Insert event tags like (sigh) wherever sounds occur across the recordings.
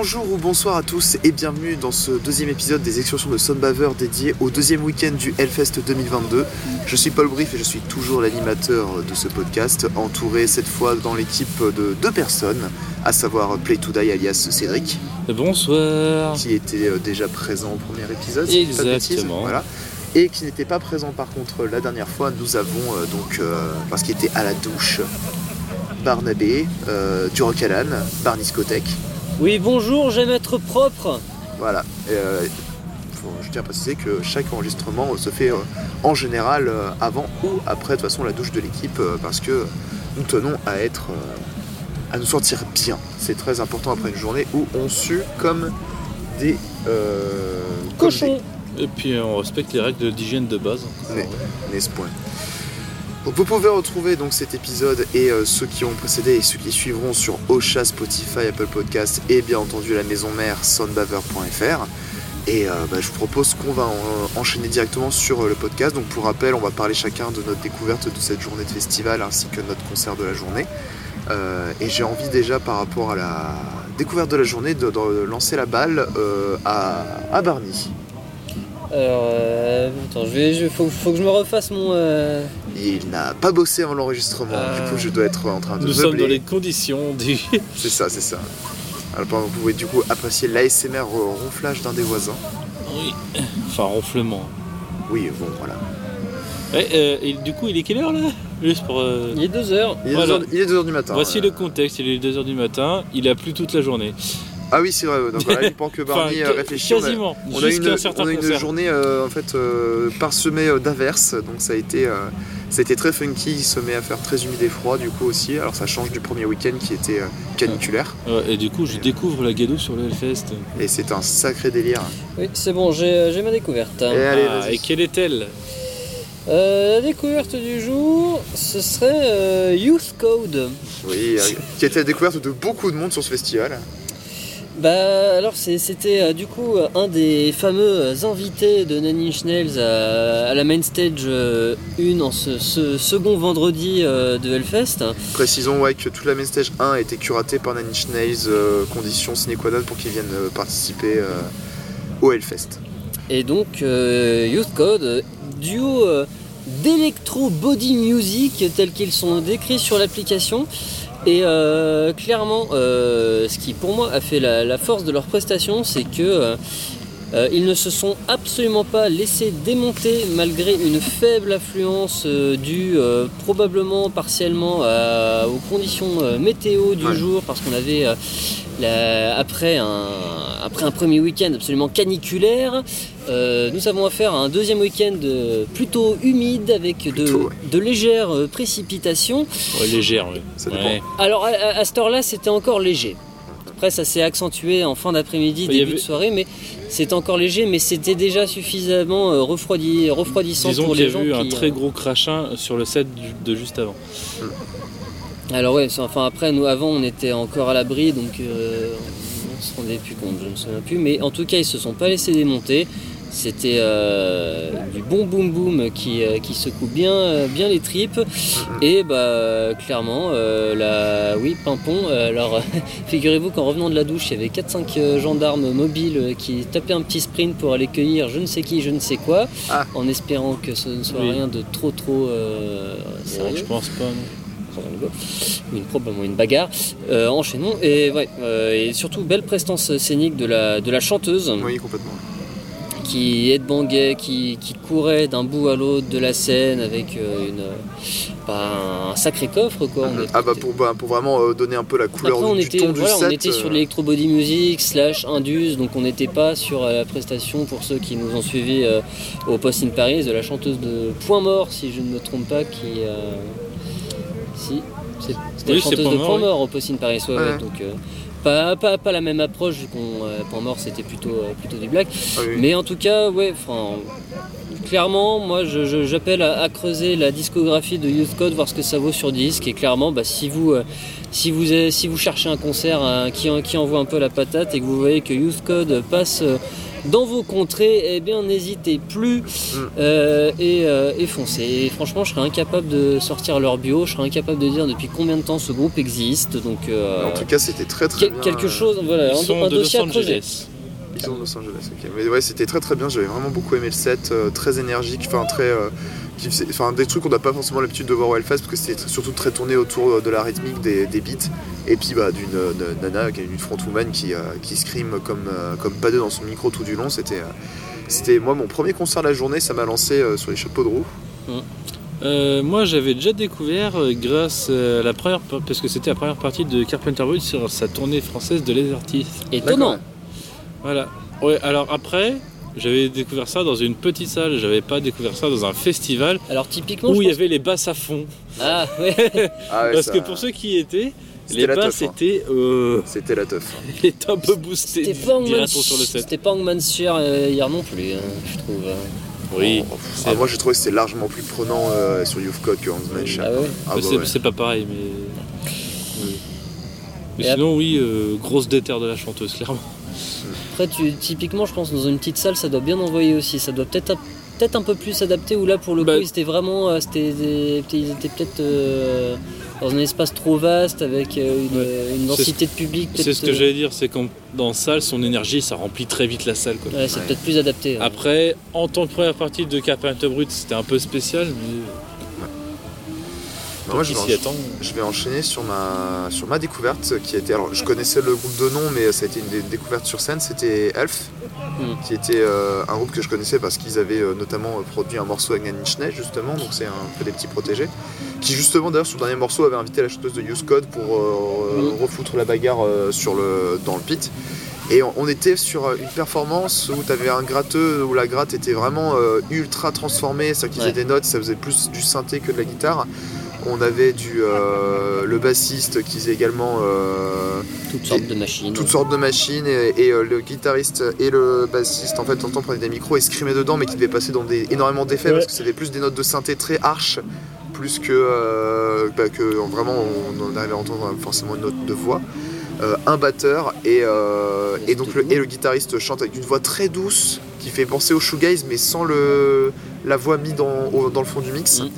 Bonjour ou bonsoir à tous et bienvenue dans ce deuxième épisode des excursions de Sunbaver dédié au deuxième week-end du Hellfest 2022. Je suis Paul Brief et je suis toujours l'animateur de ce podcast, entouré cette fois dans l'équipe de deux personnes, à savoir Play to Die alias Cédric, Bonsoir. qui était euh, déjà présent au premier épisode, si Exactement. voilà. Et qui n'était pas présent par contre la dernière fois, nous avons euh, donc, euh, parce qu'il était à la douche, Barnabé, euh, du Rock Alan, Barniscothèque. Oui, bonjour, j'aime être propre. Voilà. Et, euh, faut- je tiens à préciser que chaque enregistrement se fait euh, en général euh, avant ou après de toute façon la douche de l'équipe euh, parce que nous tenons à être à nous sentir bien. C'est très important après une journée où on sue comme des euh, comme Cochon. Et puis on respecte les règles d'hygiène de base. n'est-ce point. Vous pouvez retrouver donc cet épisode et euh, ceux qui ont précédé et ceux qui suivront sur Ocha, Spotify, Apple Podcast et bien entendu la maison mère soundbaver.fr. Et euh, bah, je vous propose qu'on va en- enchaîner directement sur euh, le podcast. Donc pour rappel, on va parler chacun de notre découverte de cette journée de festival ainsi que notre concert de la journée. Et j'ai envie déjà par rapport à la découverte de la journée de, lancer la balle à, à Barney. Alors, attends, faut que je me refasse mon. Il n'a pas bossé avant l'enregistrement, du coup je dois être en train de Nous sommes dans les conditions du. (laughs) C'est ça, c'est ça. Alors vous pouvez du coup apprécier l'ASMR ronflage d'un des voisins. oui. Enfin ronflement. Oui, bon voilà. Ouais, euh, et du coup, il est quelle heure là? Juste pour. euh, Il est 2 heures. Il est, Voilà. 2h, du matin. Voici euh. le contexte. Il est 2h du matin. Il a plu toute la journée. Ah oui, c'est vrai. Donc voilà, (laughs) il pense que Barney Enfin, euh, réfléchit. On a- Quasiment. On a, une, un certain on a une concert. journée euh, en fait euh, parsemée d'averses, donc ça a été euh, ça a été très funky. Il se met à faire très humide et froid du coup aussi. Alors ça change du premier week-end qui était caniculaire Ouais, et du coup, je découvre la gadoue sur le Hellfest. et c'est un sacré délire. Oui, c'est bon, j'ai j'ai ma découverte. Et allez, Ah, vas-y. et quelle est-elle? Euh, la découverte du jour, ce serait euh, Youth Code. Oui, euh, qui a été la découverte de beaucoup de monde sur ce festival. Bah, alors, c'était euh, du coup euh, un des fameux euh, invités de Nine Inch Nails à, à la main stage 1 en ce, ce second vendredi euh, de Hellfest. Précisons ouais, que toute la main stage 1 a été curatée par Nails, euh, condition sine qua non pour qu'ils viennent participer au Hellfest. Et donc, Youth Code, duo d'électro body music tels qu'ils sont décrits sur l'application. Et euh, clairement, euh, ce qui pour moi a fait la, la force de leur prestation, c'est que euh, ils ne se sont absolument pas laissés démonter malgré une faible affluence due probablement partiellement à- aux conditions météo du Ouais. jour, parce qu'on avait la- après, un, après un premier week-end absolument caniculaire, euh, nous avons affaire à un deuxième week-end euh, plutôt humide avec de, Plutôt, ouais. de légères euh, précipitations. Ouais, légère, oui. Ça dépend. Ouais. Alors à, cette heure-là, c'était encore léger. Après, ça s'est accentué en fin d'après-midi, début avait- de soirée, mais c'était encore léger, mais c'était déjà suffisamment euh, refroidi, refroidissant Disons pour qu'il y les a gens eu qui. un très euh, gros crachin sur le set de juste avant. Alors ouais, c'est- enfin après, nous avant, on était encore à l'abri, donc euh, on se rendait plus compte, je ne me souviens plus. Mais en tout cas, ils se sont pas laissés démonter. C'était euh, du bon boom boom qui, euh, qui secoue bien, euh, bien les tripes. Et bah clairement, euh, la... oui, Pimpon. euh, alors (laughs) figurez-vous qu'en revenant de la douche, il y avait 4-5 euh, gendarmes mobiles qui tapaient un petit sprint pour aller cueillir je ne sais qui, je ne sais quoi, Ah. en espérant que ce ne soit Oui. rien de trop trop euh, Bon, sérieux je pense pas. non. Ou une, probablement une bagarre. Euh, enchaînons. Et, ouais, euh, et surtout, belle prestance scénique de la, de la chanteuse Oui, complètement. qui headbangait, qui, qui courait d'un bout à l'autre de la scène avec euh, une, bah, un sacré coffre. Quoi. On était- Ah bah pour, bah, pour vraiment euh, donner un peu la couleur Après, on du était, ton du voilà, on set. était sur l'électro body music slash indus, donc on n'était pas sur la prestation pour ceux qui nous ont suivis euh, au Post in Paris de la chanteuse de Point Mort, si je ne me trompe pas, qui. euh, si, c'est- c'était Oui, chanteuse de Point. Mort au Post in Paris, ouais, ouais, Ouais. donc. euh, pas, pas, pas la même approche vu qu'on euh, Point Mort c'était plutôt, euh, plutôt du black ah oui. mais en tout cas ouais enfin clairement moi j'appelle à, à creuser la discographie de Youth Code voir ce que ça vaut sur disque et clairement bah, si vous euh, si vous, si vous cherchez un concert euh, qui, qui envoie un peu la patate et que vous voyez que Youth Code passe euh, dans vos contrées, eh bien n'hésitez plus euh, et, euh, et foncez. Et franchement, je serais incapable de sortir leur bio, je serais incapable de dire depuis combien de temps ce groupe existe. Donc, euh, En tout cas, c'était très très quel- bien. quelque chose, voilà, Ils un, sont un de dossier Los à creuser. Angeles. Ils sont de Los Angeles, ok. Mais ouais, c'était très très bien. J'avais vraiment beaucoup aimé le set, euh, très énergique, enfin très, euh, enfin des trucs qu'on n'a pas forcément l'habitude de voir au Hellfest parce que c'était surtout très tourné autour euh, de la rythmique des, des beats et puis bah d'une nana, qui est une frontwoman qui euh, qui scream comme euh, comme pas deux dans son micro tout du long. C'était euh, c'était moi mon premier concert de la journée. Ça m'a lancé euh, sur les chapeaux de roue. Euh, moi, j'avais déjà découvert euh, grâce à la première, parce que c'était la première partie de Carpenter Brut sur sa tournée française de Les Artistes. Étonnant. Voilà. Ouais, alors après, j'avais découvert ça dans une petite salle, j'avais pas découvert ça dans un festival Alors typiquement, où il y avait les basses à fond. Ah ouais. (laughs) Ah ouais, Parce ça- que pour ceux qui y étaient, C'était les basses teuf, hein. étaient, euh, C'était la teuf. (laughs) étaient un peu boostées, C'était pas dira-t-on Hangman sur le set. c'était pas Sphere, euh, hier non plus, hein, je trouve. hein. Oui, Oh, c'est ah, moi j'ai trouvé que c'était largement plus prenant euh, sur Youth Code que Hansman Shah. Ah ouais. Ah bah c'est ouais. c'est pas pareil, mais. Oui. Mais Et sinon, oui, euh, grosse déterre de la chanteuse, clairement. Après, tu, typiquement, je pense dans une petite salle, ça doit bien envoyer aussi. Ça doit peut-être peut-être un peu plus adapté. Ou là, pour le Bah- coup, ils étaient vraiment, euh, c'était, des- ils étaient peut-être euh, dans un espace trop vaste avec euh, une, Ouais. une C'est densité de public. C'est ce que j'allais dire, c'est qu'en dans salle, son énergie, ça remplit très vite la salle. Quoi. ouais, c'est Ouais. peut-être plus adapté. Après, en tant que première partie de Carpenter Brut, c'était un peu spécial, mais Bah, moi, je qui vais, je enchaîner sur ma, sur ma découverte qui a été. Alors, je connaissais le groupe de nom, mais ça a été une dé- découverte sur scène. C'était Elf, Hmm. qui était euh, un groupe que je connaissais parce qu'ils avaient euh, notamment euh, produit un morceau avec Nails, justement, donc c'est un peu des petits protégés. Qui, justement, d'ailleurs, sur le dernier morceau, avait invité la chanteuse de Use Code pour euh, Hmm. refoutre la bagarre sur le, dans le pit. Et on, était sur une performance où tu avais un gratteux, où la gratte était vraiment euh, ultra transformée, c'est-à-dire qu'ils Ouais. faisaient des notes, ça faisait plus du synthé que de la guitare. On avait du, euh, le bassiste qui faisait également euh, toutes sortes de machines. toutes sortes de machines et, et, euh, le guitariste et le bassiste en fait en temps prenaient des micros et scrimaient dedans mais qui devaient passer dans des, énormément d'effets Ouais. parce que c'était plus des notes de synthé très arches plus que, euh, bah, que vraiment on, on arrivait à entendre forcément une note de voix. Euh, un batteur et, euh, et donc le, et le guitariste chante avec une voix très douce qui fait penser au shoegaze mais sans le, la voix mise dans, au- dans le fond du mix. Mm.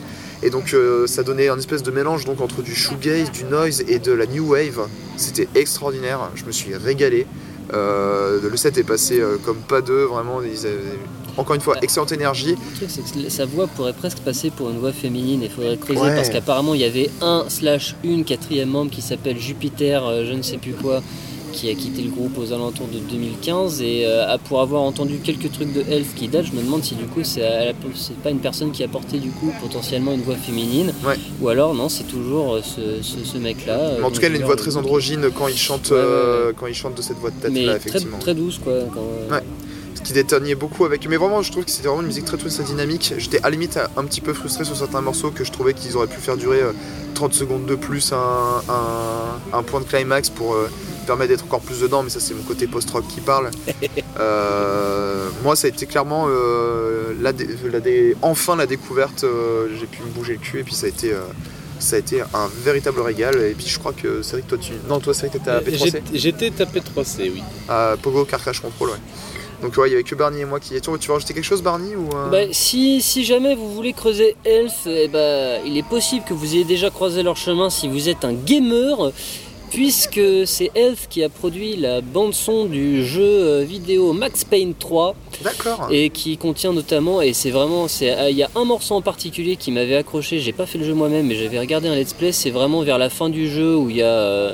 Et donc euh, ça donnait un espèce de mélange donc entre du shoegaze, du noise et de la new wave. C'était extraordinaire, je me suis régalé. Euh, le set est passé euh, comme pas deux, vraiment. Ils avaient, encore une fois, excellente énergie. Le truc, c'est que sa voix pourrait presque passer pour une voix féminine. Il faudrait creuser Ouais. parce qu'apparemment, il y avait un slash une quatrième membre qui s'appelle Jupiter, je ne sais plus quoi, qui a quitté le groupe aux alentours de 2015. Et euh, pour avoir entendu quelques trucs de Elf qui datent, je me demande si du coup, c'est pas une personne qui a porté du coup potentiellement une voix féminine. Ouais. Ou alors, non, c'est toujours euh, ce, ce- ce mec-là. euh, en tout cas, elle a une voix très androgyne quand il chante, Ouais, ouais, ouais. quand il chante de cette voix de tête Mais là, très, effectivement. très douce, quoi. quand. Ce qui déteignait beaucoup avec. Mais vraiment, je trouve que c'était vraiment une musique très très, très dynamique. J'étais à la limite un petit peu frustré sur certains morceaux que je trouvais qu'ils auraient pu faire durer euh, 30 secondes de plus, un, un- un point de climax pour permettre d'être encore plus dedans. Mais ça, c'est mon côté post-rock qui parle. (laughs) Euh, moi, ça a été clairement euh, la dé- la enfin la découverte. euh, J'ai pu me bouger le cul et puis ça a été. ça a été un véritable régal et puis je crois que c'est vrai que toi tu... Non toi c'est vrai que t'étais à P3C J'étais- J'étais tapé 3C, oui. à Pogo Car Crash Control, ouais. Donc ouais, il y avait que Barney et moi qui étions. Tu veux rajouter quelque chose, Barney ou euh, Bah, si, si jamais vous voulez creuser Elf, eh bah, il est possible que vous ayez déjà croisé leur chemin si vous êtes un gamer, puisque c'est Elf qui a produit la bande-son du jeu euh, vidéo Max Payne 3 D'accord. et qui contient notamment, et c'est vraiment, ah, il y a un morceau en particulier qui m'avait accroché, j'ai pas fait le jeu moi-même, mais j'avais regardé un let's play, c'est vraiment vers la fin du jeu où il y a, euh,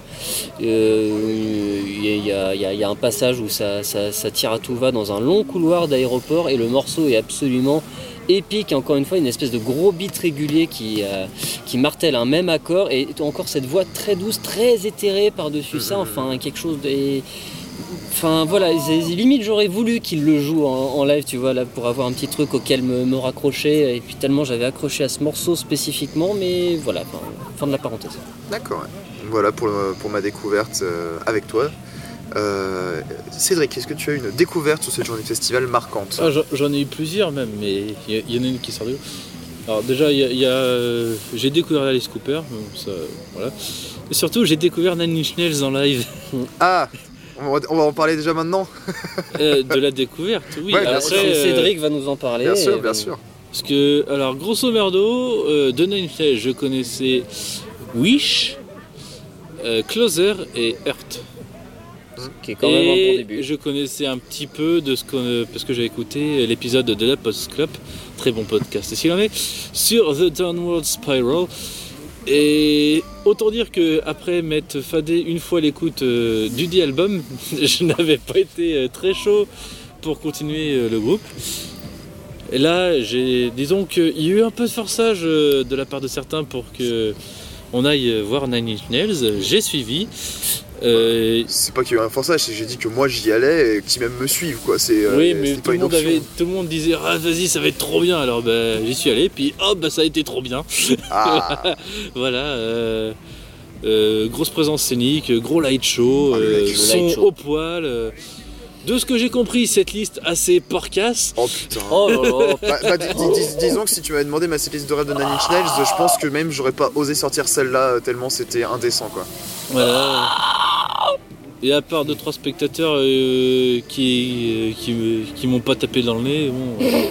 euh, y a- y a- y un passage où ça, ça- ça tire à tout va dans un long couloir d'aéroport et le morceau est absolument épique, encore une fois une espèce de gros beat régulier qui, euh, qui martèle un même accord et encore cette voix très douce, très éthérée par-dessus ça, enfin quelque chose de... Enfin voilà, limite j'aurais voulu qu'il le joue en, en live, tu vois, là, pour avoir un petit truc auquel me, me raccrocher. Et puis tellement j'avais accroché à ce morceau spécifiquement, mais voilà, fin, fin de la parenthèse. D'accord. ouais. Voilà pour, le- pour ma découverte euh, avec toi. Euh, Cédric, est-ce que tu as une découverte sur cette journée de festival marquante Ah, j'en- ai eu plusieurs même, mais il y, en a une qui sort de. Alors déjà, il y a, il y a, euh, j'ai découvert Alice Cooper, ça, voilà. Et surtout, j'ai découvert Nine Inch Nails en live. (laughs) Ah on va, en parler déjà maintenant (laughs) Euh, de la découverte, oui. Ouais, Après, sûr. Euh, Cédric va nous en parler. Bien sûr, bien sûr. Parce que, alors, grosso merdo, euh, de Nine je connaissais Wish, euh, Closer et Earth. Qui est quand même un bon début. je connaissais un petit peu de ce qu'on, parce que j'ai écouté l'épisode de la Post Club, très bon podcast, s'il en est, sur The Downward Spiral. Et autant dire que après m'être fadé une fois l'écoute euh, du dit album, (laughs) je n'avais pas été euh, très chaud pour continuer euh, le groupe. Et là, j'ai, disons qu'il y a eu un peu de forçage euh, de la part de certains pour que on aille euh, voir Nine Inch Nails. J'ai suivi. Euh, C'est pas qu'il y a eu un forçage, c'est que j'ai dit que moi j'y allais et qu'ils même me suivent quoi. C'est, euh, oui, mais tout pas le, monde option. avait, tout le monde disait ah vas-y ça va être trop bien. Alors bah, j'y suis allé, puis hop bah, ça a été trop bien. Ah, (laughs) Voilà. euh, euh, grosse présence scénique, gros light show, Ah, son Light show. au poil. Euh. de ce que j'ai compris, cette liste assez porcasse. oh putain. Oh là là. (laughs) Bah, bah, dis- dis- dis- disons que si tu m'avais demandé ma setlist de rêve de Nine Inch Nails, je pense que même j'aurais pas osé sortir celle-là euh, tellement c'était indécent quoi. Voilà. Et à part deux trois spectateurs euh, qui qui, me- qui m'ont pas tapé dans le nez, bon, (laughs) euh,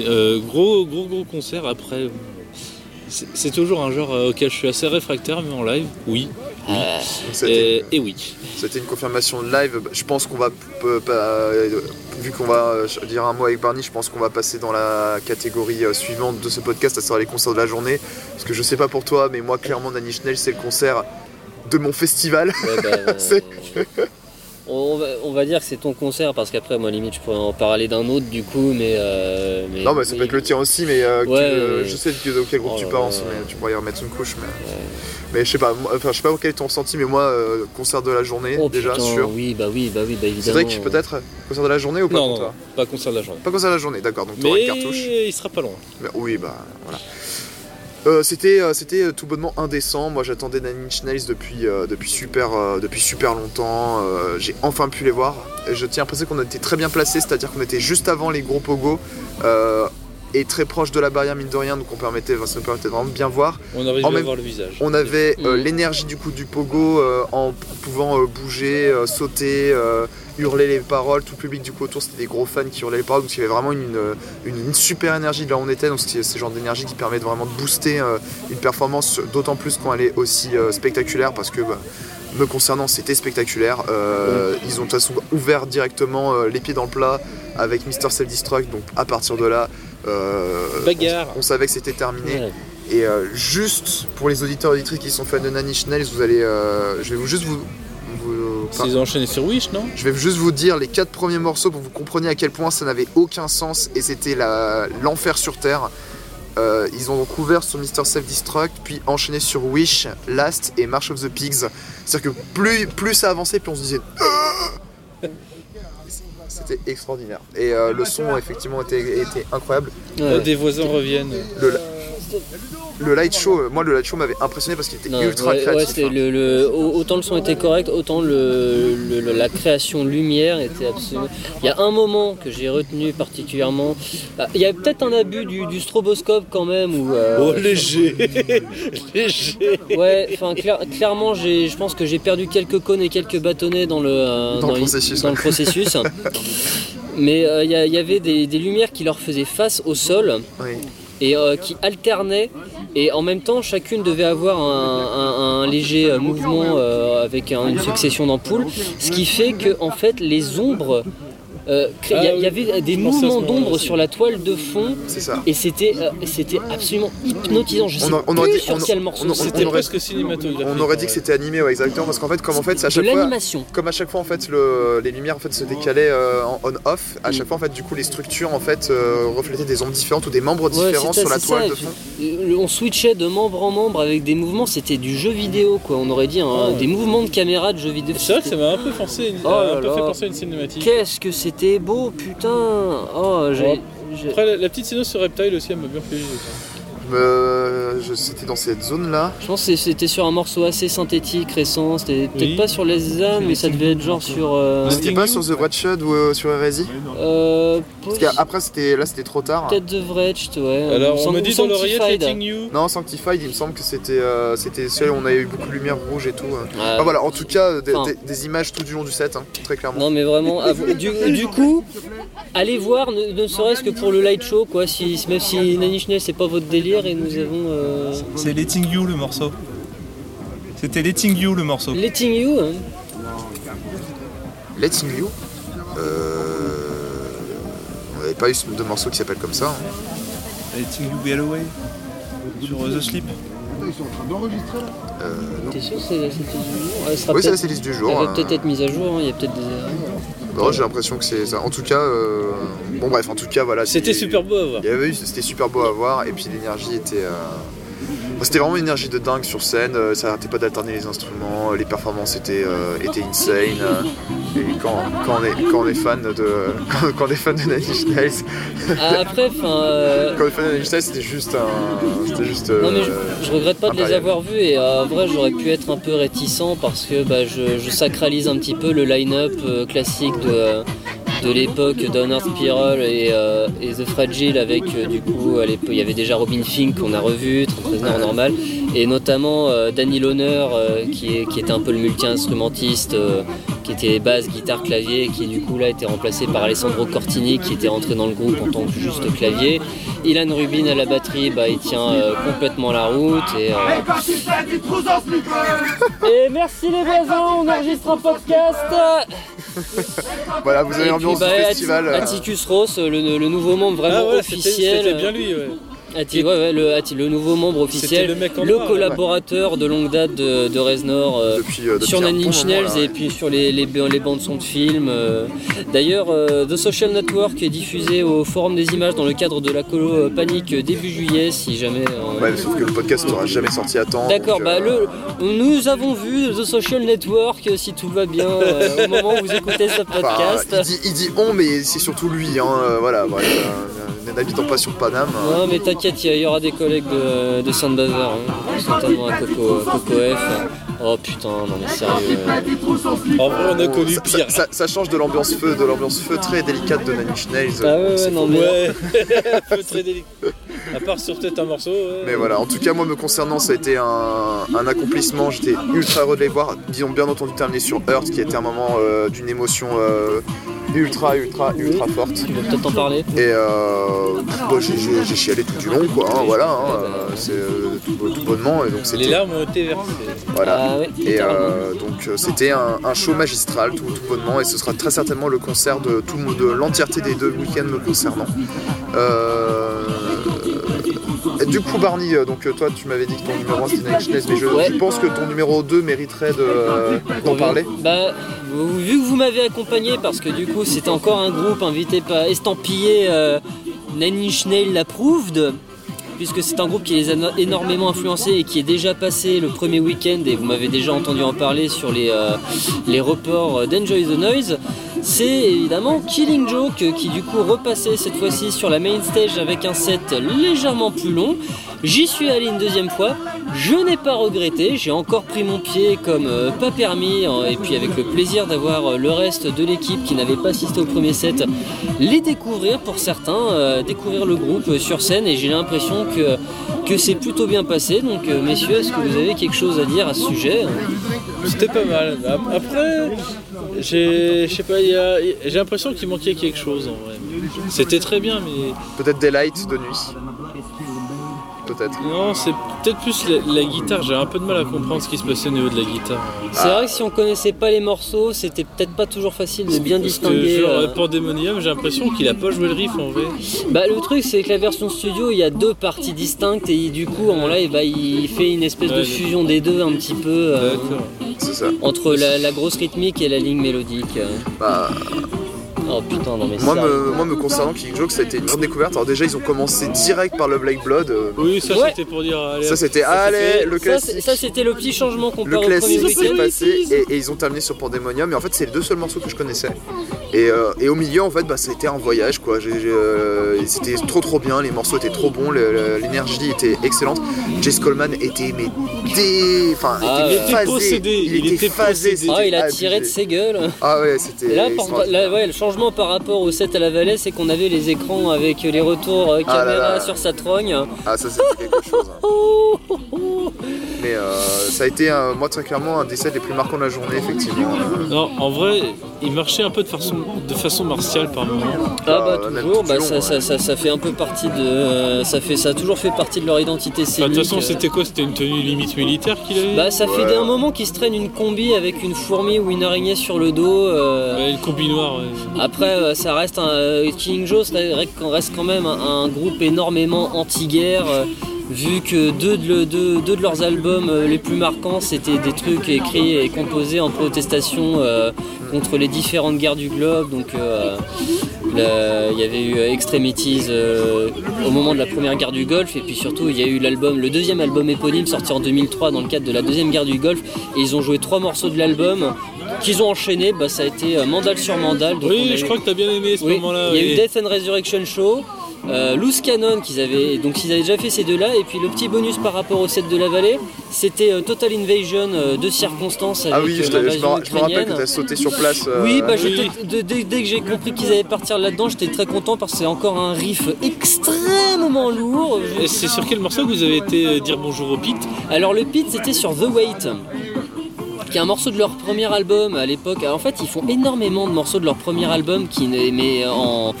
euh, gros gros gros concert. Après, c'est toujours un genre euh, auquel je suis assez réfractaire, mais en live, oui. C'était, Et, oui. c'était une confirmation de live. Je pense qu'on va, euh, vu qu'on va euh, dire un mot avec Barney, je pense qu'on va passer dans la catégorie euh, suivante de ce podcast, à savoir les concerts de la journée. Parce que je sais pas pour toi, mais moi clairement Inch Nails c'est le concert de mon festival. ouais, bah, (laughs) on, va, on va dire que c'est ton concert parce qu'après, moi, limite, je pourrais en parler d'un autre du coup, mais. euh, mais Non, mais ça peut être le tien aussi, mais euh, Ouais, euh, ouais. je sais de quel groupe Oh tu penses, là. mais tu pourrais y remettre une couche. Mais, mais je sais pas, moi- enfin je sais pas quel est ton ressenti, mais moi, euh, concert de la journée, Oh, déjà putain, sûr. Oui, bah oui, bah oui, bah évidemment. Cédric, peut-être Concert de la journée ou pas Non, toi pas concert de la journée. Pas concert de la journée, d'accord, donc t'auras une cartouche. il sera pas loin. Mais oui, bah voilà. Euh, c'était euh, c'était euh, tout bonnement indécent. Moi j'attendais Nine Inch Nails depuis, euh, depuis, super, depuis super longtemps. J'ai enfin pu les voir. Et je tiens à préciser qu'on était très bien placés, c'est-à-dire qu'on était juste avant les gros pogos et très proche de la barrière mine de rien, donc on permettait, enfin, ça nous permettait de vraiment bien voir. On même- voir le visage. On avait euh, Mhm. l'énergie du coup du pogo euh, en pouvant euh, bouger, sauter, euh, hurler les paroles. Tout le public du coup autour c'était des gros fans qui hurlaient les paroles. Donc il y avait vraiment une, une, une super énergie de là où on était. Donc c'est ce genre d'énergie qui permet de vraiment de booster euh, une performance, d'autant plus quand elle est aussi euh, spectaculaire parce que bah, me concernant c'était spectaculaire. Euh, Ils ont de toute façon ouvert directement euh, les pieds dans le plat avec Mister Self Destruct. Donc à partir de là. euh, Bagarre. on, on savait que c'était terminé. Ouais. Et euh, juste pour les auditeurs et auditrices qui sont fans de Inch Nails, vous allez, euh, je vais vous juste vous, S'ils ont enchaîné sur Wish, non je vais juste vous dire les quatre premiers morceaux pour que vous compreniez à quel point ça n'avait aucun sens et c'était l'enfer sur terre. Euh, ils ont couvert sur Mr. Self Destruct, puis enchaîné sur Wish, Last et March of the Pigs. C'est-à-dire que plus, plus ça avançait, plus on se disait. C'était extraordinaire. Et euh, le son, effectivement, était, était incroyable. Ouais. Des voisins reviennent. Le, le light show, euh, moi, le light show m'avait impressionné parce qu'il était Non, ultra ouais, créatif. hein. le, le- au- autant le son était correct, autant le, le- le- la création lumière était absolument. Il y a un moment que j'ai retenu particulièrement. Ah, Il y a peut-être un abus du, du stroboscope quand même. Où, euh, Oh, léger (laughs) Léger Ouais, enfin clair- clairement, je pense que j'ai perdu quelques cônes et quelques bâtonnets dans le, euh, Dans processus, dans ouais. le processus. (laughs) Mais euh, il y, avait des, des lumières qui leur faisaient face au sol Oui. Et euh, qui alternaient et en même temps chacune devait avoir un, léger euh, mouvement euh, avec un- une succession d'ampoules, ce qui fait que en fait les ombres, euh, il y, il y avait des à ce mouvements d'ombre sur la toile de fond C'est ça. et c'était euh, c'était absolument hypnotisant. Je On sais a- on aurait plus dit- sur on- quel morceau c'était. Presque cinématographique. On aurait dit que c'était animé, ouais, exactement, parce qu'en fait, comme en fait, à de chaque fois, comme à chaque fois en fait, le- les lumières en fait se décalaient euh, en on/off. À Mm. chaque fois, en fait, du coup, les structures en fait euh, reflétaient des ombres différentes ou des membres différents sur la toile ça, de fond. euh, On switchait de membre en membre avec des mouvements, c'était du jeu vidéo quoi. On aurait dit un- Ah ouais. des mouvements de caméra de jeu vidéo. C'est vrai que ça m'a un peu pensé, Oh un peu fait penser à une cinématique. Qu'est-ce que c'était beau, putain Oh, j'ai. Après, la, la petite scéno sur Reptile aussi, elle m'a bien fait. Euh, je- C'était dans cette zone-là. Je pense que c'était sur un morceau assez synthétique, récent. C'était peut-être Oui. pas sur Les âmes, mais ça devait être genre sur. euh, C'était pas sur The Wretched ou euh, sur Hérésie euh, Parce qu'après, c'était là, c'était trop tard. Peut-être The Wretched, ouais. Alors on me dit dans l'oreillette You. Non, Sanctified, il me semble que c'était euh, c'était celui où on avait eu beaucoup de lumière rouge et tout. euh. Ah, Ah, voilà, en tout cas, des, Enfin. des- des images tout du long du set, hein, très clairement. Non mais vraiment, à vous- (laughs) du, du coup, allez voir, ne, ne serait-ce que pour le light show, quoi, si, même si Inch Nails c'est pas votre délire et nous avons euh, C'est Letting You le morceau. C'était Letting You le morceau. Letting You, hein. Letting You. Euh... Pas eu de morceau qui s'appelle comme ça. hein. Letting You Get Away. Sur euh, The Sleep. Euh, t'es sûr que c'est la céliste du jour Elle sera oui, c'est la liste du elle jour. va hein. peut-être être mise à jour, hein, il y a peut-être des erreurs. Non, j'ai l'impression que c'est ça. En tout cas, euh, bon bref, en tout cas, voilà. C'était super beau à voir. Il y avait eu, c'était super beau à voir, et puis l'énergie était. euh, C'était vraiment une énergie de dingue sur scène, euh, ça arrêtait pas d'alterner les instruments, les performances étaient, euh, étaient insane. euh, et quand, quand, on est, quand on est fan de. (laughs) Quand, on est fan de Ah, après, enfin. euh, quand on est fan de Nine Inch Nails, c'était juste un. C'était juste. Non mais euh, je, je regrette pas de les avoir vus et euh, en vrai j'aurais pu être un peu réticent parce que bah, je, je sacralise un petit peu le line-up euh, classique de, euh, de l'époque Downward Spiral et, euh, et The Fragile avec euh, du coup à l'époque, il y avait déjà Robin Fink qu'on a revu, 33 heures normal et notamment euh, Danny Loner euh, qui, est- qui était un peu le multi-instrumentiste euh, qui était basse, guitare, clavier qui du coup là était remplacé par Alessandro Cortini qui était rentré dans le groupe en tant que juste clavier. Ilan Rubin à la batterie, bah, il tient euh, complètement la route et, euh, et merci les voisins, on enregistre un podcast. (laughs) Voilà, vous avez l'ambiance bah, du festival. euh, Atticus Ross, le, le nouveau membre vraiment Ah officiel. c'était bien lui. Ouais. Atti- ouais, ouais, le, Atti- le nouveau membre officiel, le mec en le noir, là. collaborateur de longue date de, de Reznor. euh, depuis, euh, depuis sur Nine Inch Nails et puis sur les, les, les bandes son de films. euh. D'ailleurs, euh, The Social Network est diffusé au Forum des images dans le cadre de la colo Panique début juillet, si jamais. euh, Ouais, mais sauf que le podcast n'aura jamais sorti à temps. D'accord, bah euh, le, nous avons vu The Social Network, si tout va bien, euh, au moment où vous écoutez ce enfin, podcast. il, dit, il dit on, mais c'est surtout lui. Hein, euh, voilà, bref, euh, n'habitant pas sur Paname. euh, Non mais t'inquiète, il y, aura des collègues de, de hein, notamment à Coco, Coco F. Oh putain, non mais sérieux. euh. En vrai, on a Oh, connu ça, pire. ça- ça change de l'ambiance feu, de l'ambiance feu très délicate de Nails. Ah ouais, ouais, non mais... Ouais, (laughs) peu très délicat. À part sur peut-être un morceau. ouais. Mais voilà, en tout cas, moi me concernant, ça a été un, un accomplissement. J'étais ultra heureux de les voir. Disons bien entendu terminé sur Earth, qui a été un moment euh, d'une émotion euh, ultra, ultra, ultra forte. Tu veux peut-être en parler Et euh, bah, j'ai- chialé tout du long, quoi. hein, voilà, hein, euh, c'est euh, tout, tout bonnement. Et donc Les c'était larmes ont été versées. voilà. Ah ouais, Et euh, donc c'était un, un show magistral, tout, tout bonnement, et ce sera très certainement le concert de, tout, de l'entièreté des deux week-ends me concernant. Euh, du coup Barney, euh, donc euh, toi tu m'avais dit que ton numéro 1 c'était Nine mais je, Ouais. pense que ton numéro 2 mériterait de, euh, d'en parler. Bah, vu que vous m'avez accompagné, parce que du coup c'était encore un groupe invité par estampillé Nine Inch Nails Approved, puisque c'est un groupe qui les a no- énormément influencés et qui est déjà passé le premier week-end, et vous m'avez déjà entendu en parler sur les, euh, les reports d'Enjoy the Noise. C'est évidemment Killing Joke euh, qui du coup repassait cette fois-ci sur la main stage avec un set légèrement plus long. J'y suis allé une deuxième fois, je n'ai pas regretté, j'ai encore pris mon pied comme euh, pas permis hein, et puis avec le plaisir d'avoir euh, le reste de l'équipe qui n'avait pas assisté au premier set les découvrir pour certains, euh, découvrir le groupe euh, sur scène et j'ai l'impression que, que c'est plutôt bien passé. Donc euh, messieurs, est-ce que vous avez quelque chose à dire à ce sujet C'était pas mal. Ap- Après, j'ai j'ai l'impression qu'il manquait quelque chose en vrai. C'était très bien, mais Peut-être des lights de nuit. Peut-être. non, c'est peut-être plus la, la guitare. J'ai un peu de mal à comprendre ce qui se passait au niveau de la guitare. C'est vrai que si on connaissait pas les morceaux, c'était peut-être pas toujours facile de bien Parce que distinguer. genre, euh, Pandemonium, j'ai l'impression qu'il a pas joué le riff en vrai. Bah, le truc, c'est que la version studio, il y a deux parties distinctes et du coup, en live, bah, il fait une espèce de Ouais, fusion des deux un petit peu euh, D'accord. C'est ça. entre la, la grosse rythmique et la ligne mélodique. euh. Bah, Oh putain, non mais moi, ça. me, moi me concernant Killing Joke, ça a été une grande découverte. Alors déjà ils ont commencé direct par le Black Blood. euh, Oui, ça Ouais. c'était pour dire. allez, Ça c'était allez fait- le classique. ça, c'était le petit changement Le comparé au premier classique s'est week-end. passé et, et ils ont terminé sur Pandemonium. Et en fait, c'est les deux seuls morceaux que je connaissais. Et, euh, et au milieu, en fait, bah, été un voyage, quoi. J'ai- j'ai, euh, C'était trop trop bien, les morceaux étaient trop bons, le- le- l'énergie était excellente. Jess Coleman était, mais dé... enfin, Ah, était il était phasé. possédé, il était phasé, possédé. c'était Ah, il a abusé. tiré de ses gueules. Ah ouais, c'était. Et là, par- là, ouais, le changement par rapport au set à la vallée, c'est qu'on avait les écrans avec les retours euh, Ah là caméra là. sur sa trogne. Ah, ça c'était quelque chose. hein. (laughs) Mais euh, ça a été, euh, moi très clairement, un des sets les plus marquants de la journée, effectivement. Euh, Non, en vrai, il marchait un peu de façon, de façon martiale par moment. Ah bah Bah, même toujours, bah, ça, ça, ça, ça fait un peu partie de, euh, ça fait, ça a toujours fait partie de leur identité scénique. de toute façon, euh. c'était quoi? C'était une tenue limite militaire qu'il avait? Bah ça fait Ouais. d'un moment qu'ils se traînent une combi avec une fourmi ou une araignée sur le dos. euh. Ouais, le combi noir. ouais. Après, euh, ça reste un euh, Killing Joe, ça reste quand même un, un groupe énormément anti-guerre. Vu que deux de, deux- deux de leurs albums euh, les plus marquants, c'était des trucs écrits et composés en protestation euh, contre les différentes guerres du globe. Donc, euh, il y avait eu Extremities euh, au moment de la première guerre du Golfe, et puis surtout, il y a eu l'album, le deuxième album éponyme sorti en 2003 dans le cadre de la deuxième guerre du Golfe, et ils ont joué trois morceaux de l'album qu'ils ont enchaîné. Bah, ça a été Mandal sur Mandal. Donc on a Oui, eu- je crois que t'as bien aimé ce oui, moment-là. il y a eu. Death and Resurrection Show, euh, Loose Cannon qu'ils avaient, donc ils avaient déjà fait ces deux-là, et puis le petit bonus par rapport au set de la vallée, c'était euh, Total Invasion euh, de circonstances avec Ah oui, je, me, rappelle que ukrainienne. tu as sauté sur place. euh, Oui, bah oui. j'étais- de- dès, dès que j'ai compris qu'ils allaient partir là-dedans, j'étais très content parce que c'est encore un riff extrêmement lourd. Je- Et c'est sur quel morceau que vous avez été euh, dire bonjour au pit Alors le pit c'était sur The Wait qui est un morceau de leur premier album à l'époque. En fait, ils font énormément de morceaux de leur premier album qui n'est- mais en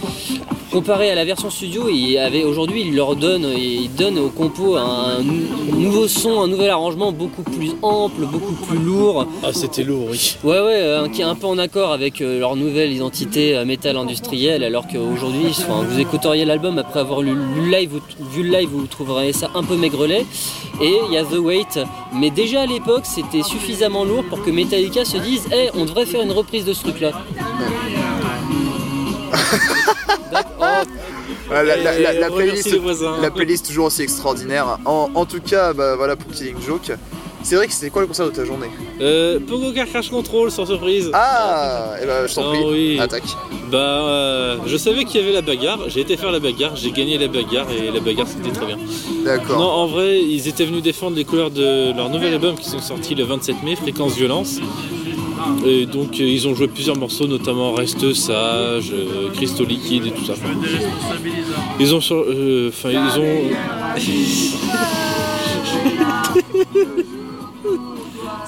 comparé à la version studio, aujourd'hui ils leur donnent ils donnent au compo un nou- nouveau son, un nouvel arrangement beaucoup plus ample, beaucoup plus lourd. Ah, c'était lourd, oui. Ouais ouais, euh, qui est un peu en accord avec euh, leur nouvelle identité euh, métal industrielle alors qu'aujourd'hui, enfin, vous écouteriez l'album après avoir lu, lu le live, vous- vu le live, vous trouverez ça un peu maigrelet. Et il y a The Wait, mais déjà à l'époque, c'était suffisamment lourd pour que Metallica se dise "Eh, on devrait faire une reprise de ce truc-là." (laughs) Ah, la, la- playlist, la toujours aussi extraordinaire. En, en tout cas, bah, voilà pour Killing Joke. C'est vrai que c'était quoi le concert de ta journée Euh, Pogo Car Crash Control, sans surprise. Ah Et bah je t'en Ah prie, oui. attaque. Bah, euh, je savais qu'il y avait la bagarre. J'ai été faire la bagarre, j'ai gagné la bagarre et la bagarre c'était très bien. Non, D'accord. en vrai, ils étaient venus défendre les couleurs de leur nouvel album qui sont sortis le 27 mai, Fréquence Violence. Et donc, euh, ils ont joué plusieurs morceaux, notamment Reste Sage, euh, Cristaux Liquide et tout ça. Enfin, ils ont. sur- euh, Enfin, ils ont. (laughs)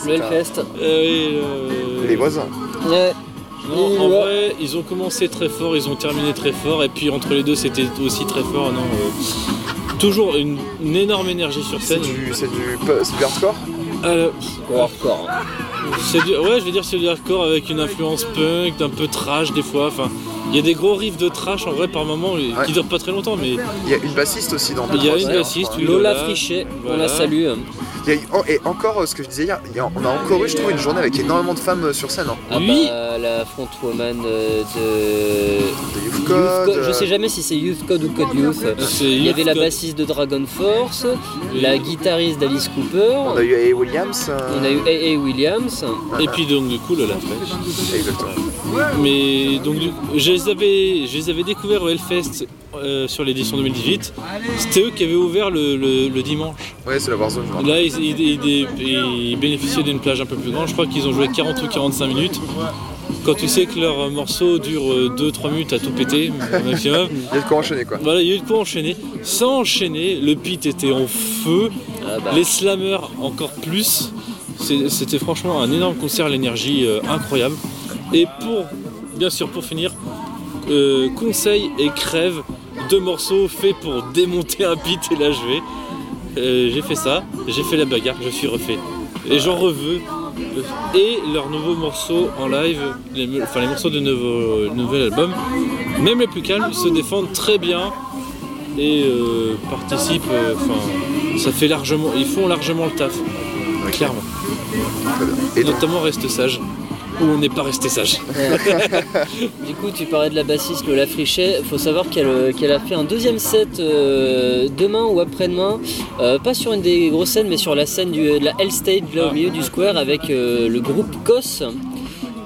Le euh, oui, euh, Les voisins. Ouais. Non, en vrai, ils ont commencé très fort, ils ont terminé très fort, et puis entre les deux, c'était aussi très fort. Non, euh, toujours une, une énorme énergie sur C'est scène. du, c'est du, c'est du hardcore? Euh, Bon, hardcore. hein. du, ouais, je veux dire, c'est du hardcore avec une influence punk, d'un peu trash des fois. Enfin, il y a des gros riffs de trash en vrai par moment et- Ouais. qui durent pas très longtemps, mais Il y a une bassiste aussi dans Il y a une bassiste, oui. Lola voilà. Frichet, on la salue. Il y a eu- oh, et encore euh, ce que je disais hier, il y a- on a encore eu, je trouve, une journée avec énormément de femmes euh, sur scène. hein. Ah Oui. bah, la frontwoman euh, de De Youth Youth Code. Code, je sais jamais si c'est Youth Code ou Code Youth. c'est Il y avait la bassiste de Dragon Force, la guitariste d'Alice On Cooper, a eu A. Williams. euh, on a eu A.A. Williams. Et puis donc du coup, Lola Fresh. Exactement. Mais donc du coup, les avais, je les avais découverts au Hellfest euh, sur l'édition 2018. C'était eux qui avaient ouvert le, le- le dimanche. Ouais, c'est la Warzone. je. Là, ils, ils- ils- ils bénéficiaient d'une plage un peu plus grande. Je crois qu'ils ont joué 40 ou 45 minutes. Quand tu sais que leur morceau dure 2-3 minutes à tout péter, maximum. (laughs) Il y a de quoi enchaîner quoi. Voilà, il y a eu de quoi enchaîner. Sans enchaîner, le pit était en feu, Ah bah, les slammers encore plus. C'était franchement un énorme concert, l'énergie euh, incroyable. Et pour, bien sûr, pour finir, euh, conseil et crève, deux morceaux faits pour démonter un pit et l'achever. Euh, j'ai fait ça, j'ai fait la bagarre, je suis refait. Et j'en reveux. Et leurs nouveaux morceaux en live, les, enfin les morceaux de nouveau, nouvel album, même les plus calmes, se défendent très bien et euh, participent. Enfin, ça fait largement, ils font largement le taf, clairement. Et Notamment reste sage, ou on n'est pas resté sage. (laughs) du coup, tu parlais de la bassiste Lola Frichet. faut savoir qu'elle euh, a fait un deuxième set euh, demain ou après-demain. Euh, pas sur une des grosses scènes, mais sur la scène du, de la Hell Stage, là au milieu du square, avec euh, le groupe COS.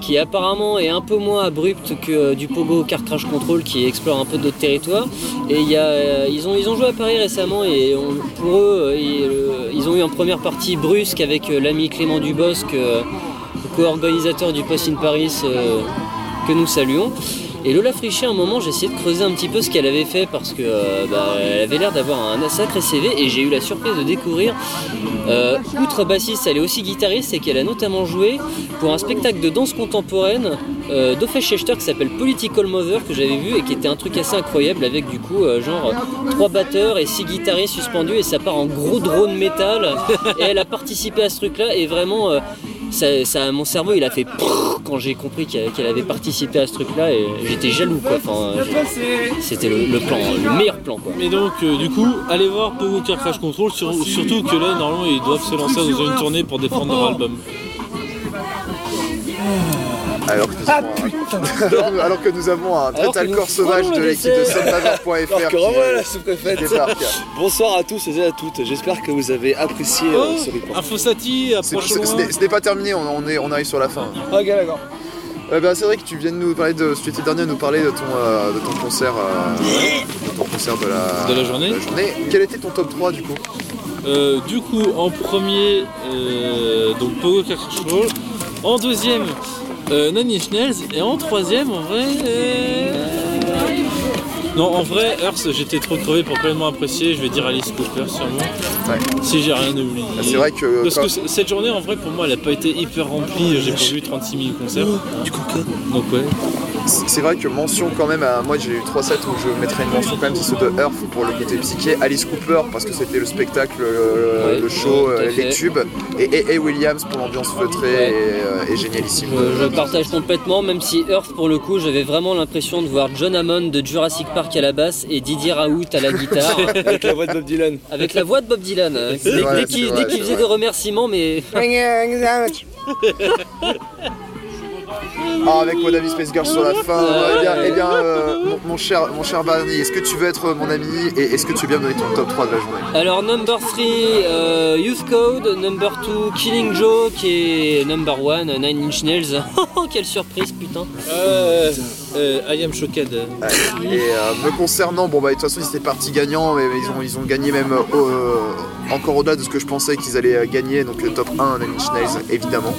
qui apparemment est un peu moins abrupt que euh, du Pogo Car Crash Control qui explore un peu d'autres territoires. Et y a, euh, ils, ont, ils ont joué à Paris récemment et on- pour eux, euh, ils, ils ont eu en première partie brusque avec l'ami Clément Dubosc, co-organisateur du Post in Paris euh, que nous saluons. Et Lola Frichet, à un moment, j'ai essayé de creuser un petit peu ce qu'elle avait fait parce que euh, bah, avait l'air d'avoir un sacré CV et j'ai eu la surprise de découvrir, euh, outre bassiste, elle est aussi guitariste et qu'elle a notamment joué pour un spectacle de danse contemporaine euh, Schechter qui s'appelle Political Mother que j'avais vu et qui était un truc assez incroyable avec du coup genre trois batteurs et six guitaristes suspendus et ça part en gros drone métal (laughs) et elle a participé à ce truc là et vraiment ça, ça- mon cerveau il a fait quand j'ai compris qu'elle avait participé à ce truc là et j'étais jaloux quoi. Enfin, j'ai- c'était le, le plan, le meilleur plan quoi. Et donc, euh, du coup, allez voir Pogo Car Crash Control, sur- surtout que là, normalement, ils doivent se lancer dans une tournée pour défendre leur album. Alors que nous avons, (laughs) alors que nous avons un total corps sauvage de l'équipe de que qui, débarque. Bonsoir à tous et à toutes. J'espère que vous avez apprécié euh, Oh, ce report. Infosati, Ce n'est- ce n'est pas terminé, on, on est, on arrive sur la fin. Ok, d'accord. Euh, bah, c'est vrai que tu viens de nous parler de. Tu étais dernier à nous parler de ton, euh, de ton concert. euh, de ton concert de la, De la journée. Quel était ton top 3 du coup? Euh, du coup, en premier, euh, donc Pogo Control. En deuxième, euh, Nine Inch Nails. Et en troisième, en vrai. euh, Non, en vrai, Earth, j'étais trop crevé pour pleinement apprécier. Je vais dire Alice Cooper, sûrement. Ouais. Si j'ai rien oublié. Ah, C'est vrai que. Parce quand- que cette journée, en vrai, pour moi, elle a pas été hyper remplie. J'ai pas vu 36 000 concerts. Du coca. Donc, ouais. C'est vrai que mention quand même, à, moi j'ai eu 3 sets où je mettrais une mention quand même, c'est ceux de Earth pour le côté psyché, Alice Cooper parce que c'était le spectacle, euh, Ouais, le show, ouais, euh, les tubes, et, et- et Williams pour l'ambiance feutrée Ouais. et, euh, et génialissime. Je, je partage complètement, même si Earth pour le coup j'avais vraiment l'impression de voir John Hammond de Jurassic Park à la basse et Didier Raoult à la guitare. (laughs) Avec la voix de Bob Dylan. Avec la voix de Bob Dylan. (laughs) Dès, vrai, dès qu'il faisait vrai. des remerciements, mais (laughs) Ah, avec What Have Space Girl sur la fin. Eh bien, eh bien, euh, mon, mon cher, mon cher Barney, est-ce que tu veux être mon ami et est-ce que tu veux bien me donner ton top 3 de la journée Alors number 3 Youth Code, number 2 Killing Joke et number 1 Nine Inch Nails. (laughs) Oh, Quelle surprise putain. Euh, euh, I am shocked. Ouais. Et euh, me concernant, bon bah de toute façon ils étaient partis gagnants, mais, mais ils, ont, ils ont gagné même euh, encore au-delà de ce que je pensais qu'ils allaient gagner, donc le top 1 Nine Inch Nails évidemment.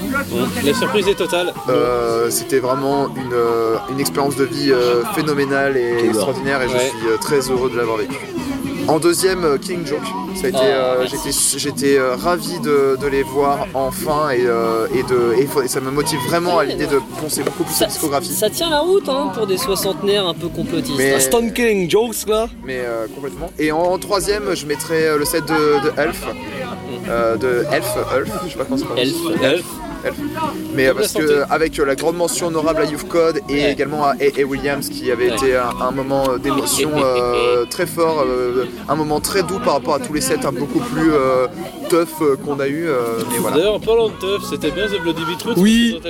La surprise est totale. Euh, C'était vraiment une, une expérience de vie euh, phénoménale et extraordinaire et je suis euh, très heureux de l'avoir vécu. En deuxième, euh, King Joke. Ça a été, Ah, euh, j'étais, j'étais euh, ravi de, de les voir enfin et, euh, et, de, et, ça me motive vraiment à l'idée de penser beaucoup plus la discographie. ça tient la route hein, pour des soixantenaires un peu complotistes. Mais-. Stone Killing Jokes là. mais euh, complètement. Et en, en troisième, je mettrais le set de, de Elf. Euh, de Elf, Elf, je sais pas comment ça se prononce. Elf. Elf. Mais parce que avec euh, la grande mention honorable à Youth Code et Ouais. également à A. A. Williams qui avait Ouais. été un, un moment euh, d'émotion (laughs) euh, très fort, euh, un moment très doux par rapport à tous les sets un beaucoup plus euh, tough qu'on a eu. euh, mais voilà. D'ailleurs, en parlant de teuf, c'était bien The Bloody Beetroot Oui.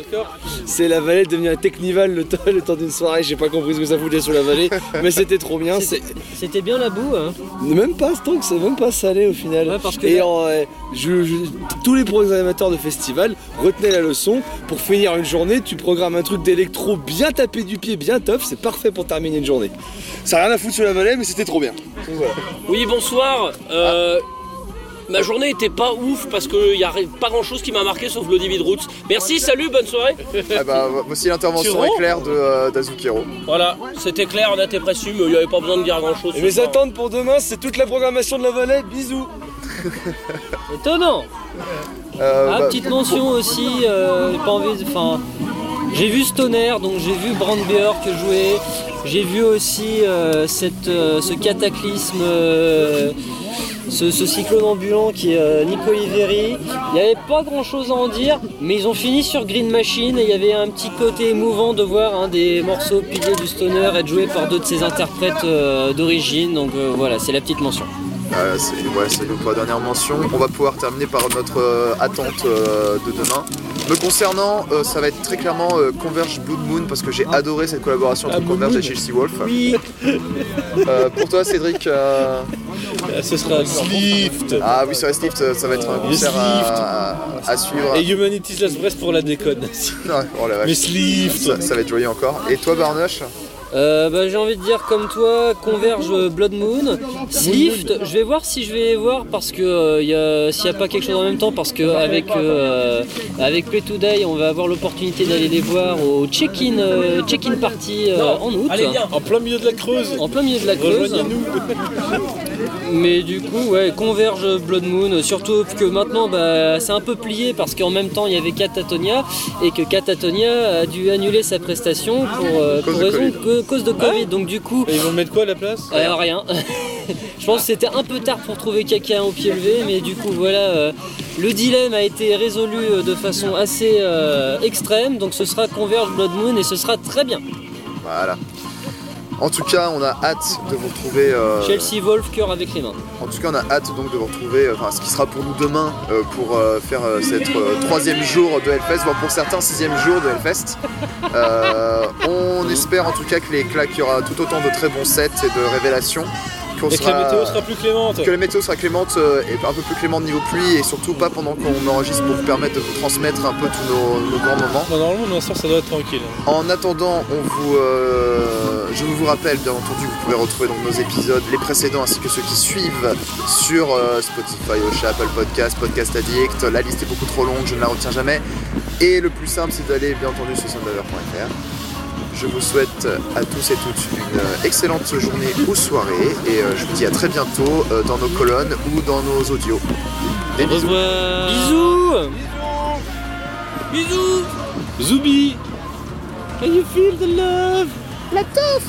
C'est la vallée devenue un Technival le temps, le temps d'une soirée. J'ai pas compris ce que ça foutait sur la vallée, mais c'était trop bien. C'était bien la boue. Hein. même pas tant que c'est même pas salé au final. Ouais, parce que Et en, euh, je- je- tous les programmateurs de festival retenaient la leçon. Pour finir une journée, tu programmes un truc d'électro bien tapé du pied, bien tough. C'est parfait pour terminer une journée. Ça a rien à foutre sur la vallée, mais c'était trop bien. Donc voilà. Oui, bonsoir. Euh, Ma journée était pas ouf parce qu'il n'y a pas grand chose qui m'a marqué sauf Bloody Beetroots. Merci, salut, bonne soirée. Ah bah, voici l'intervention éclair de euh, d'Azukiro. Voilà, c'était clair, on a été précis, mais il n'y avait pas besoin de dire grand chose. Et mes attentes pour demain, c'est toute la programmation de la vallée. Bisous. (laughs) Étonnant. Euh, Ah, bah, petite mention aussi, euh, j'ai pas envie de. Enfin, j'ai vu Stoner, donc j'ai vu Brand Björk jouer. J'ai vu aussi euh, cette, euh, ce cataclysme, euh, ce, cyclone ambulant qui est euh, Nico Oliveri. Il n'y avait pas grand chose à en dire, mais ils ont fini sur Green Machine et il y avait un petit côté émouvant de voir un des morceaux piliers du Stoner être joué par deux de ses interprètes euh, d'origine. Donc euh, voilà, c'est la petite mention. Euh, c'est ouais, c'est donc pour la dernière mention. On va pouvoir terminer par notre euh, attente euh, de demain. Me concernant, euh, ça va être très clairement euh, Converge Blood Moon parce que j'ai adoré cette collaboration entre Ah, Converge et. Chelsea Wolf. Oui, Euh, pour toi, Cédric, euh, ce sera Slift. ah oui, sur Slift, ça, ça va être un Le concert Slift. à, à- à suivre. Et Humanity's Last Breath pour la déconne. (laughs) Ouais, oh la vache. Mais Slift. Ça, ça va être joyeux encore. Et toi, Barnoche? Euh, bah, j'ai envie de dire comme toi, Converge euh, Blood Moon, Slift, je vais voir si je vais les voir parce que euh, y a- s'il n'y a pas quelque chose en même temps, parce que avec, euh, avec Play Today, on va avoir l'opportunité d'aller les voir au check-in euh, check-in party euh, en août. Allez, viens. En plein milieu de la Creuse. En plein milieu de la Creuse. Rejoignez-nous. Mais du coup, ouais, Converge Blood Moon, surtout que maintenant bah, c'est un peu plié parce qu'en même temps il y avait Catatonia et que Catatonia a dû annuler sa prestation pour, euh, Cause pour de raison Covid. que- cause de Covid. Donc du coup, Et ils vont mettre quoi à la place euh, rien. (laughs) Je pense que c'était un peu tard pour trouver quelqu'un au pied levé, mais du coup voilà, euh, le dilemme a été résolu de façon assez extrême. Donc ce sera Converge Blood Moon et ce sera très bien. Voilà. En tout cas, on a hâte de vous retrouver. euh, Chelsea Wolf, cœur avec les mains. En tout cas, on a hâte donc de vous retrouver, euh, enfin, ce qui sera pour nous demain euh, pour euh, faire cette troisième jour de Hellfest, voire pour certains sixième jour de Hellfest. On espère en tout cas que les claques, qu'il y aura tout autant de très bons sets et de révélations. Qu'on Et que la météo sera plus clémente. que la météo sera clémente euh, et un peu plus clémente niveau pluie et surtout pas pendant qu'on enregistre pour vous permettre de vous transmettre un peu tous nos, nos grands moments. Bon, normalement, soir, ça doit être tranquille. En attendant, on vous, euh, je vous rappelle bien entendu que vous pouvez retrouver donc nos épisodes, les précédents ainsi que ceux qui suivent sur euh, Spotify, Ocha, Apple Podcast, Podcast Addict. La liste est beaucoup trop longue, je ne la retiens jamais. Et le plus simple, c'est d'aller bien entendu sur soundcloud.fr. Je vous souhaite à tous et toutes une euh, excellente journée ou soirée et euh, je vous dis à très bientôt euh, dans nos colonnes ou dans nos audios. Des Au bisous. revoir. Bisous Bisous Zoubi. Can you feel the love? La teuf